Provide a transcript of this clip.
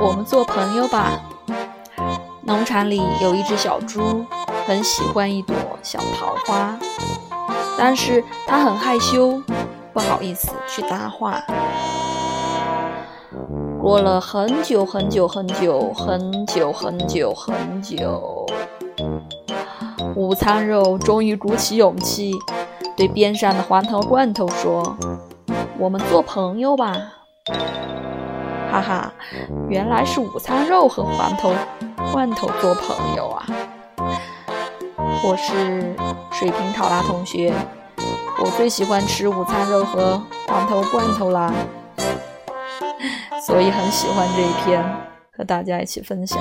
我们做朋友吧。农场里有一只小猪，很喜欢一朵小桃花，但是它很害羞，不好意思去搭话。过了很久很久很久很久很久很久，午餐肉终于鼓起勇气，对边上的黄桃罐头说：“我们做朋友吧。”哈哈，原来是午餐肉和黄头罐头做朋友啊！我是水瓶考拉同学，我最喜欢吃午餐肉和黄头罐头啦，所以很喜欢这一篇，和大家一起分享。